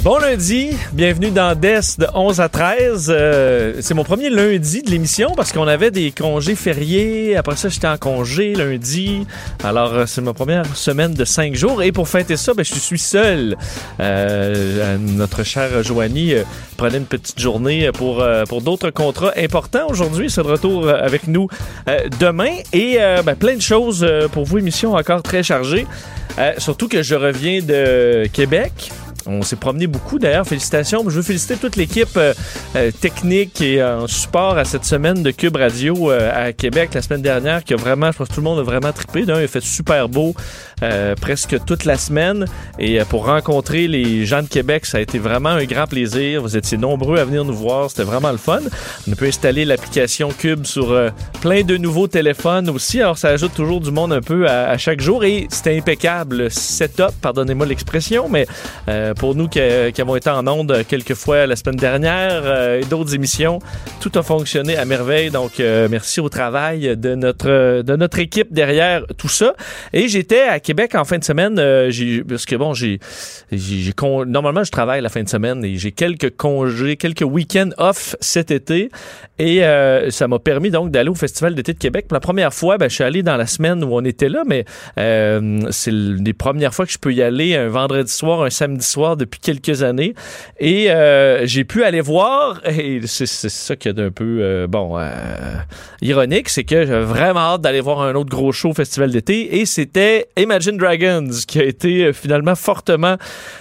Bon lundi, bienvenue dans DES de 11 à 13. Euh, c'est mon premier lundi de l'émission parce qu'on avait des congés fériés. Après ça, j'étais en congé lundi. Alors, euh, c'est ma première semaine de 5 jours. Et pour fêter ça, ben, je suis seul. Euh, notre cher Joanie prenait une petite journée pour, pour d'autres contrats importants aujourd'hui. C'est de retour avec nous demain. Et ben, plein de choses pour vous, émission encore très chargée. surtout que je reviens de Québec. On s'est promené beaucoup d'ailleurs. Félicitations. Je veux féliciter toute l'équipe euh, euh, technique et en support à cette semaine de Cube Radio euh, à Québec la semaine dernière qui a vraiment, je pense que tout le monde a vraiment trippé. D'un, il a fait super beau presque toute la semaine. Et pour rencontrer les gens de Québec, ça a été vraiment un grand plaisir. Vous étiez nombreux à venir nous voir. C'était vraiment le fun. On peut installer l'application Cube sur plein de nouveaux téléphones aussi. Alors ça ajoute toujours du monde un peu à, chaque jour. Et c'était impeccable. Setup, pardonnez-moi l'expression, mais pour nous qui, avons été en onde quelques fois la semaine dernière euh, et d'autres émissions. Tout a fonctionné à merveille. Donc, euh, merci au travail de notre, de notre équipe derrière tout ça. Et j'étais à Québec en fin de semaine. Euh, parce que bon, j'ai, normalement, je travaille la fin de semaine et j'ai quelques congés, quelques week-ends off cet été. Et ça m'a permis donc d'aller au Festival d'été de Québec. Pour la première fois, ben, je suis allé dans la semaine où on était là, mais c'est les premières fois que je peux y aller un vendredi soir, un samedi soir depuis quelques années. Et euh, j'ai pu aller voir, et c'est ça qui est un peu, euh, bon, euh, ironique, c'est que j'avais vraiment hâte d'aller voir un autre gros show festival d'été, et c'était Imagine Dragons, qui a été finalement fortement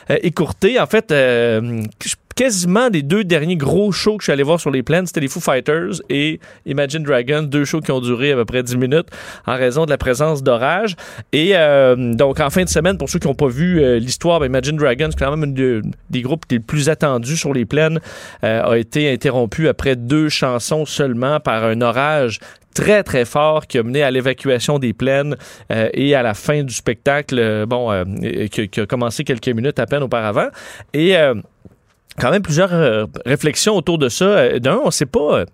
écourté. En fait, je quasiment des deux derniers gros shows que je suis allé voir sur les plaines, c'était les Foo Fighters et Imagine Dragons, deux shows qui ont duré à peu près 10 minutes en raison de la présence d'orage. Et euh, donc en fin de semaine, pour ceux qui n'ont pas vu euh, l'histoire, ben, Imagine Dragons, quand même un des groupes les plus attendus sur les plaines, euh, a été interrompu après deux chansons seulement par un orage très très fort qui a mené à l'évacuation des plaines et à la fin du spectacle, bon, qui, qui, a commencé quelques minutes à peine auparavant. Et quand même plusieurs euh, réflexions autour de ça. Euh, d'un, on ne sait pas. Euh,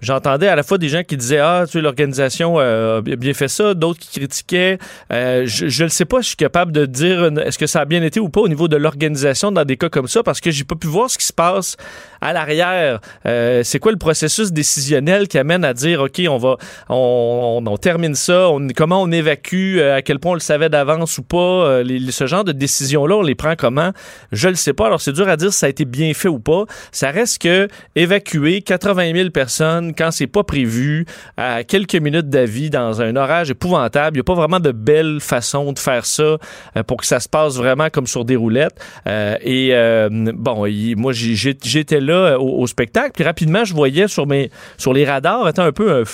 j'entendais à la fois des gens qui disaient ah tu sais l'organisation a bien fait ça, d'autres qui critiquaient. je ne sais pas, je suis capable de dire est-ce que ça a bien été ou pas au niveau de l'organisation dans des cas comme ça parce que j'ai pas pu voir ce qui se passe à l'arrière. Euh, c'est quoi le processus décisionnel qui amène à dire, OK, on va, on, on, termine ça, on, comment on évacue, euh, à quel point on le savait d'avance ou pas, euh, les, ce genre de décisions-là, on les prend comment? Je le sais pas. Alors, c'est dur à dire si ça a été bien fait ou pas. Ça reste que évacuer 80 000 personnes quand c'est pas prévu, à quelques minutes d'avis dans un orage épouvantable, il n'y a pas vraiment de belle façon de faire ça pour que ça se passe vraiment comme sur des roulettes. et bon, moi, j'étais là euh, au, spectacle. Puis rapidement, je voyais sur, mes, sur les radars, étant un peu un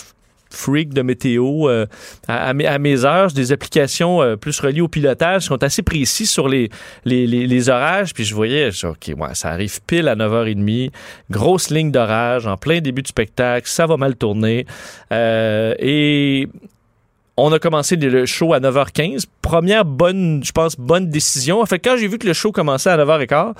freak de météo euh, à, mes, heures, des applications euh, plus reliées au pilotage qui sont assez précis sur les, les, orages. Puis je voyais, OK, ouais, ça arrive pile à 9h30, grosse ligne d'orage en plein début du spectacle, ça va mal tourner. et on a commencé le show à 9h15. Première bonne, je pense, bonne décision. En fait, quand j'ai vu que le show commençait à 9h15,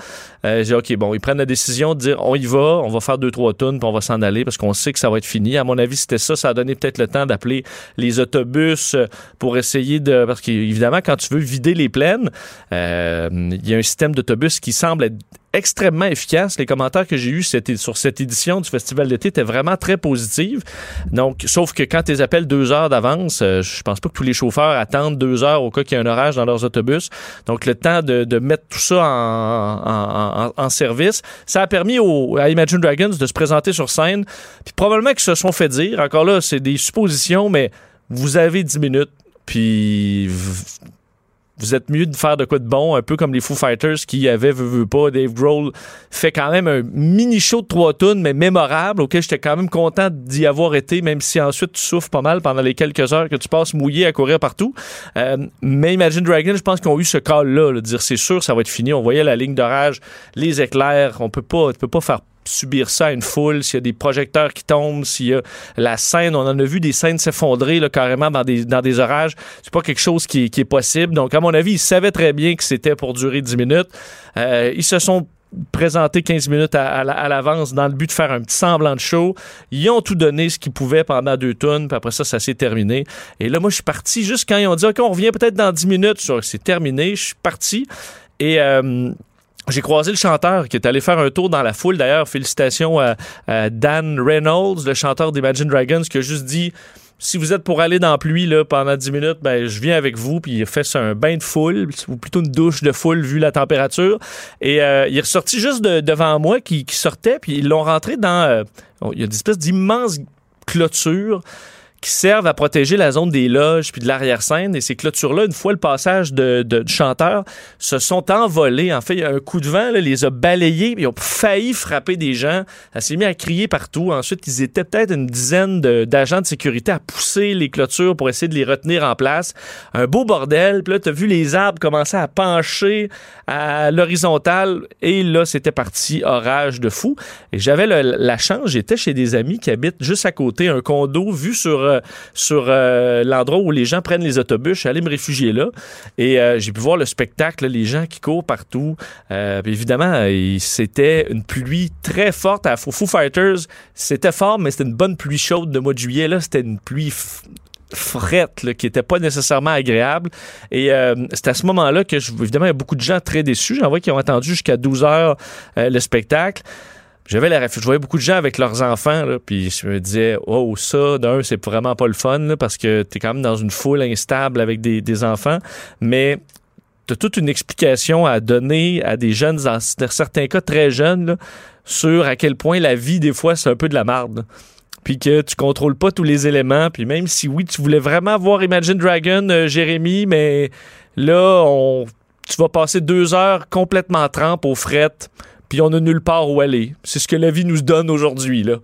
euh, j'ai dit, OK, bon, ils prennent la décision de dire, on y va, on va faire deux, trois tonnes, puis on va s'en aller parce qu'on sait que ça va être fini. À mon avis, c'était ça. Ça a donné peut-être le temps d'appeler les autobus euh, pour essayer de... Parce qu'évidemment, quand tu veux vider les plaines, euh, il y a un système d'autobus qui semble être extrêmement efficace. Les commentaires que j'ai eus sur cette édition du Festival d'été étaient vraiment très positifs. Donc, sauf que quand tu appelles deux heures d'avance, euh, je pense pas que tous les chauffeurs attendent deux heures au cas qu'il y ait un orage dans leurs autobus. Donc, le temps de, mettre tout ça en, service, ça a permis à Imagine Dragons de se présenter sur scène. Puis probablement qu'ils se sont fait dire, encore là, c'est des suppositions, mais vous avez dix minutes, puis vous êtes mieux de faire de quoi de bon, un peu comme les Foo Fighters qui avaient, veux, veux pas, Dave Grohl fait quand même un mini show de trois tonnes, mais mémorable, auquel j'étais quand même content d'y avoir été, même si ensuite tu souffres pas mal pendant les quelques heures que tu passes mouillé à courir partout. Euh, mais Imagine Dragon, je pense qu'ils ont eu ce call-là, de dire c'est sûr, ça va être fini. On voyait la ligne d'orage, les éclairs, on peut pas, tu peux pas faire subir ça à une foule, s'il y a des projecteurs qui tombent, s'il y a la scène, on en a vu des scènes s'effondrer carrément dans des, dans des orages. C'est pas quelque chose qui, qui, est possible. Donc, à mon avis, ils savaient très bien que c'était pour durer 10 minutes. Euh, ils se sont présenté 15 minutes à, à l'avance dans le but de faire un petit semblant de show. Ils ont tout donné ce qu'ils pouvaient pendant deux tonnes, puis après ça, ça s'est terminé. Et là, moi, je suis parti juste quand ils ont dit, OK, on revient peut-être dans 10 minutes. C'est terminé. Je suis parti. Et euh, j'ai croisé le chanteur qui est allé faire un tour dans la foule. D'ailleurs, félicitations à, Dan Reynolds, le chanteur d'Imagine Dragons, qui a juste dit si vous êtes pour aller dans la pluie là, pendant 10 minutes, ben, je viens avec vous, puis il fait un bain de foule, ou plutôt une douche de foule vu la température. Et euh, il est ressorti juste devant moi qui, sortait, puis ils l'ont rentré dans... Euh, il y a des espèces d'immenses clôtures qui servent à protéger la zone des loges puis de l'arrière-scène. Et ces clôtures-là, une fois le passage de, de, du chanteur, se sont envolées. En fait, il y a un coup de vent là, les a balayés. Ils ont failli frapper des gens. Ça s'est mis à crier partout. Ensuite, ils étaient peut-être une dizaine d'agents de, sécurité à pousser les clôtures pour essayer de les retenir en place. Un beau bordel. Puis là, tu as vu les arbres commencer à pencher à l'horizontale. Et là, c'était parti orage de fou. Et j'avais la chance, j'étais chez des amis qui habitent juste à côté, un condo vu sur euh, sur euh, l'endroit où les gens prennent les autobus. Je suis allé me réfugier là et euh, j'ai pu voir le spectacle, les gens qui courent partout. évidemment, c'était une pluie très forte à Foo Fighters. C'était fort, mais c'était une bonne pluie chaude de mois de juillet. C'était une pluie frette qui était pas nécessairement agréable. Et c'est à ce moment-là que, je, évidemment, il y a beaucoup de gens très déçus. J'en vois qui ont attendu jusqu'à 12 heures le spectacle j'avais la je voyais beaucoup de gens avec leurs enfants là, puis je me disais oh ça d'un c'est vraiment pas le fun parce que tu es quand même dans une foule instable avec des, enfants. Mais tu as toute une explication à donner à des jeunes dans certains cas très jeunes sur à quel point la vie des fois c'est un peu de la marde. Puis que tu contrôles pas tous les éléments puis même si oui tu voulais vraiment voir Imagine Dragon euh, Jérémy mais là on tu vas passer deux heures complètement trempe aux frettes puis on a nulle part où aller. C'est ce que la vie nous donne aujourd'hui là.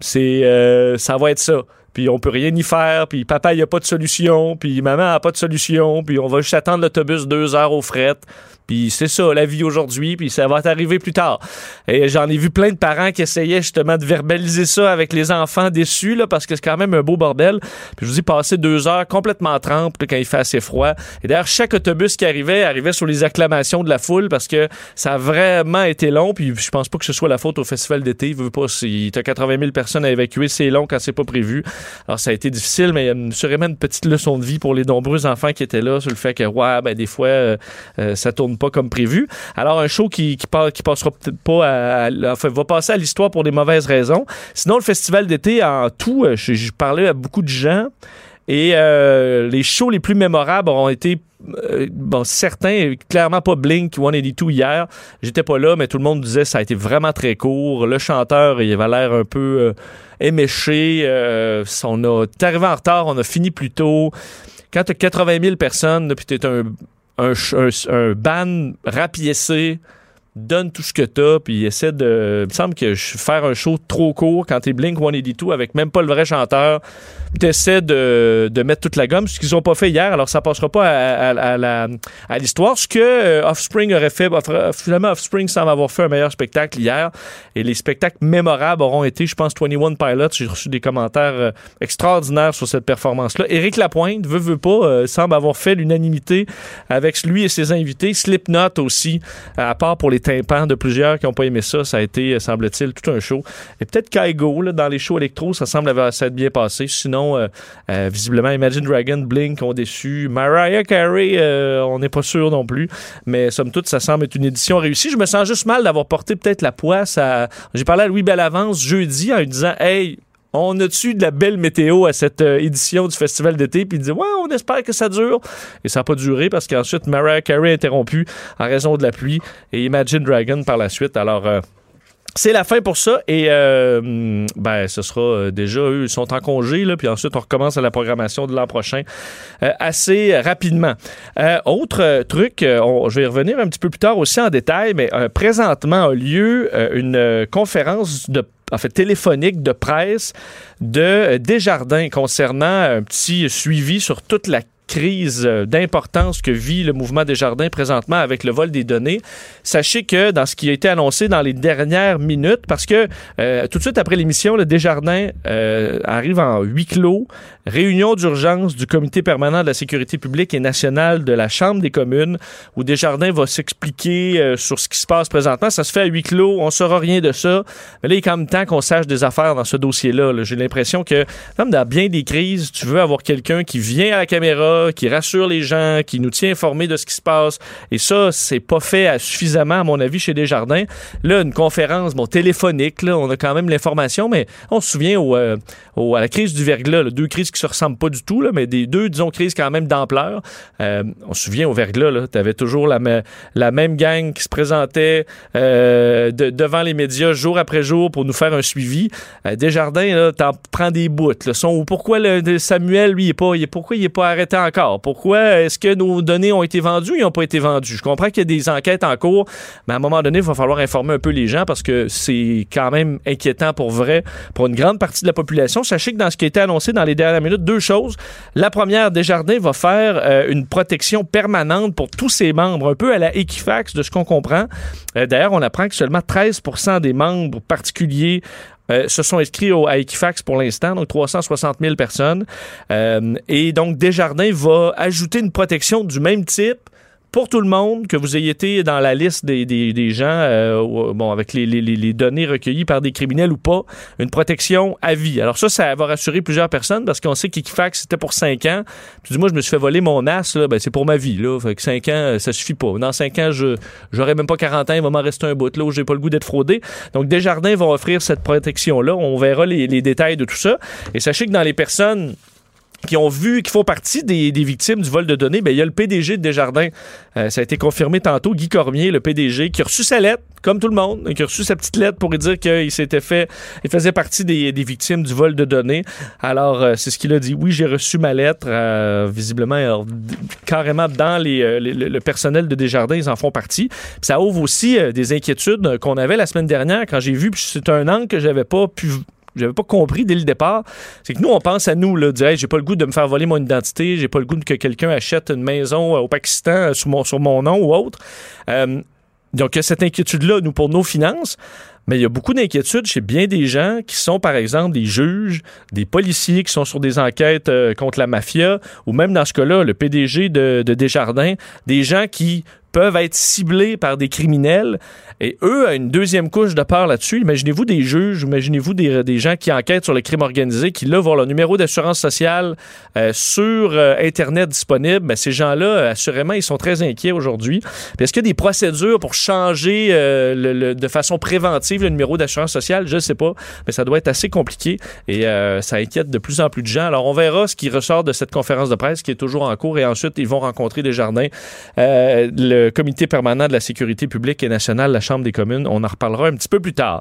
C'est euh, ça va être ça. Puis on peut rien y faire, puis papa il a pas de solution, puis maman a pas de solution, puis on va juste attendre l'autobus deux heures aux frettes. Puis c'est ça, la vie aujourd'hui, puis ça va t'arriver plus tard. Et j'en ai vu plein de parents qui essayaient justement de verbaliser ça avec les enfants déçus, là, parce que c'est quand même un beau bordel. Puis je vous ai passé deux heures complètement trempe quand il fait assez froid. Et d'ailleurs, chaque autobus qui arrivait arrivait sur les acclamations de la foule parce que ça a vraiment été long. Puis je pense pas que ce soit la faute au festival d'été. Il veut pas, si t'as 80 000 personnes à évacuer, c'est long quand c'est pas prévu. Alors ça a été difficile, mais il y a sûrement une petite leçon de vie pour les nombreux enfants qui étaient là sur le fait que, ouais, ben des fois, euh, euh, ça tourne pas comme prévu. Alors, un show qui, qui, qui passera pas à, enfin, va passer à l'histoire pour des mauvaises raisons. Sinon, le festival d'été, en tout, euh, je, parlais à beaucoup de gens. Et euh, les shows les plus mémorables auront été euh, bon, certains, clairement pas Blink 182 hier. J'étais pas là, mais tout le monde disait que ça a été vraiment très court. Le chanteur, il avait l'air un peu éméché. on a arrivé en retard, on a fini plus tôt. Quand tu as 80 000 personnes, puis tu es un un, ban rapiécé donne tout ce que t'as, puis essaie de. Il me semble que faire un show trop court quand t'es Blink 182 avec même pas le vrai chanteur, t'essaies de, de mettre toute la gomme, ce qu'ils ont pas fait hier, alors ça passera pas à, à, à, l'histoire. Ce que euh, Offspring aurait fait, finalement, Offspring semble avoir fait un meilleur spectacle hier, et les spectacles mémorables auront été, je pense, 21 Pilots. J'ai reçu des commentaires euh, extraordinaires sur cette performance-là. Éric Lapointe, veut, veut pas, euh, semble avoir fait l'unanimité avec lui et ses invités. Slipknot aussi, à part pour les tympans de plusieurs qui n'ont pas aimé ça, ça a été, semble-t-il, tout un show. Et peut-être Kaigo, là, dans les shows électro, ça semble avoir s'être bien passé. Sinon, euh, euh, visiblement, Imagine Dragon, Blink ont déçu. Mariah Carey, euh, on n'est pas sûr non plus. Mais somme toute, ça semble être une édition réussie. Je me sens juste mal d'avoir porté peut-être la poisse à. J'ai parlé à Louis Bellavance jeudi en lui disant Hey, on a-tu de la belle météo à cette édition du festival d'été? Puis il dit, ouais, on espère que ça dure. Et ça n'a pas duré parce qu'ensuite, Mariah Carey a interrompu en raison de la pluie et Imagine Dragon par la suite. Alors, c'est la fin pour ça et euh, ben ce sera euh, déjà eux ils sont en congé là puis ensuite on recommence à la programmation de l'an prochain euh, assez rapidement. autre truc, je vais y revenir un petit peu plus tard aussi en détail, mais présentement a lieu une conférence de en fait téléphonique de presse de Desjardins concernant un petit suivi sur toute la crise euh, d'importance que vit le mouvement des jardins présentement avec le vol des données. Sachez que dans ce qui a été annoncé dans les dernières minutes, parce que euh, tout de suite après l'émission, le Desjardins euh, arrive en huis clos, réunion d'urgence du comité permanent de la sécurité publique et nationale de la Chambre des communes, où Desjardins va s'expliquer sur ce qui se passe présentement. Ça se fait à huis clos, on saura rien de ça. Mais là, il est quand même temps qu'on sache des affaires dans ce dossier-là. -là, J'ai l'impression que, comme dans bien des crises, tu veux avoir quelqu'un qui vient à la caméra, qui rassure les gens, qui nous tient informés de ce qui se passe. Et ça, c'est pas fait suffisamment, à mon avis, chez Desjardins. Là, une conférence, bon, téléphonique, là, on a quand même l'information, mais on se souvient au, euh, à la crise du verglas, deux crises qui se ressemblent pas du tout, là, mais des deux, disons, crises quand même d'ampleur. Euh, on se souvient au verglas, là, t'avais toujours la, la même gang qui se présentait euh, de, devant les médias jour après jour pour nous faire un suivi. Desjardins, là, t'en prends des bouts. Là. Son, pourquoi le, Samuel, lui, il est pas, il pourquoi il est pas arrêté Pourquoi est-ce que nos données ont été vendues ou n'ont pas été vendues? Je comprends qu'il y a des enquêtes en cours, mais à un moment donné, il va falloir informer un peu les gens parce que c'est quand même inquiétant pour vrai pour une grande partie de la population. Sachez que dans ce qui a été annoncé dans les dernières minutes, deux choses. La première, Desjardins va faire euh, une protection permanente pour tous ses membres, un peu à la Equifax de ce qu'on comprend. Euh, d'ailleurs, on apprend que seulement 13% des membres particuliers euh, se sont inscrits au, à Equifax pour l'instant, donc 360 000 personnes. et donc, Desjardins va ajouter une protection du même type pour tout le monde, que vous ayez été dans la liste des, des, gens, euh, bon, avec les, les, données recueillies par des criminels ou pas, une protection à vie. Alors ça, ça va rassurer plusieurs personnes parce qu'on sait qu'Equifax, c'était pour cinq ans. Puis moi, je me suis fait voler mon as, là, ben, c'est pour ma vie. Là. Fait que 5 ans, ça suffit pas. Dans cinq ans, je j'aurai même pas 40 ans, il va m'en rester un bout là où j'ai pas le goût d'être fraudé. Donc Desjardins vont offrir cette protection-là. On verra les, les détails de tout ça. Et sachez que dans les personnes qui ont vu, qui font partie des, des, victimes du vol de données, ben, il y a le PDG de Desjardins. Euh, ça a été confirmé tantôt, Guy Cormier, le PDG, qui a reçu sa lettre, comme tout le monde, qui a reçu sa petite lettre pour dire qu'il s'était fait, il faisait partie des, des, victimes du vol de données. Alors, euh, c'est ce qu'il a dit. Oui, j'ai reçu ma lettre. Euh, visiblement, carrément dans les, le personnel de Desjardins, ils en font partie. Ça ouvre aussi des inquiétudes qu'on avait la semaine dernière quand j'ai vu, puis c'est un angle que j'avais pas pu j'avais pas compris dès le départ, c'est que nous, on pense à nous, là, dire, j'ai pas le goût de me faire voler mon identité, j'ai pas le goût que quelqu'un achète une maison euh, au Pakistan euh, sur mon, sur mon nom ou autre. Euh, donc, il y a cette inquiétude-là, nous, pour nos finances. Mais il y a beaucoup d'inquiétudes chez bien des gens qui sont, par exemple, des juges, des policiers qui sont sur des enquêtes contre la mafia, ou même dans ce cas-là, le PDG de Desjardins, des gens qui peuvent être ciblés par des criminels. Et eux, à une deuxième couche de peur là-dessus, imaginez-vous des juges, imaginez-vous des, des, gens qui enquêtent sur le crime organisé, qui là voient leur numéro d'assurance sociale euh, sur euh, Internet disponible. Ben, ces gens-là, assurément, ils sont très inquiets aujourd'hui. Est-ce qu'il y a des procédures pour changer euh, le, de façon préventive le numéro d'assurance sociale? Je ne sais pas, mais ça doit être assez compliqué et ça inquiète de plus en plus de gens. Alors, on verra ce qui ressort de cette conférence de presse qui est toujours en cours et ensuite, ils vont rencontrer des jardins. le comité permanent de la sécurité publique et nationale, la Chambre des communes. On en reparlera un petit peu plus tard.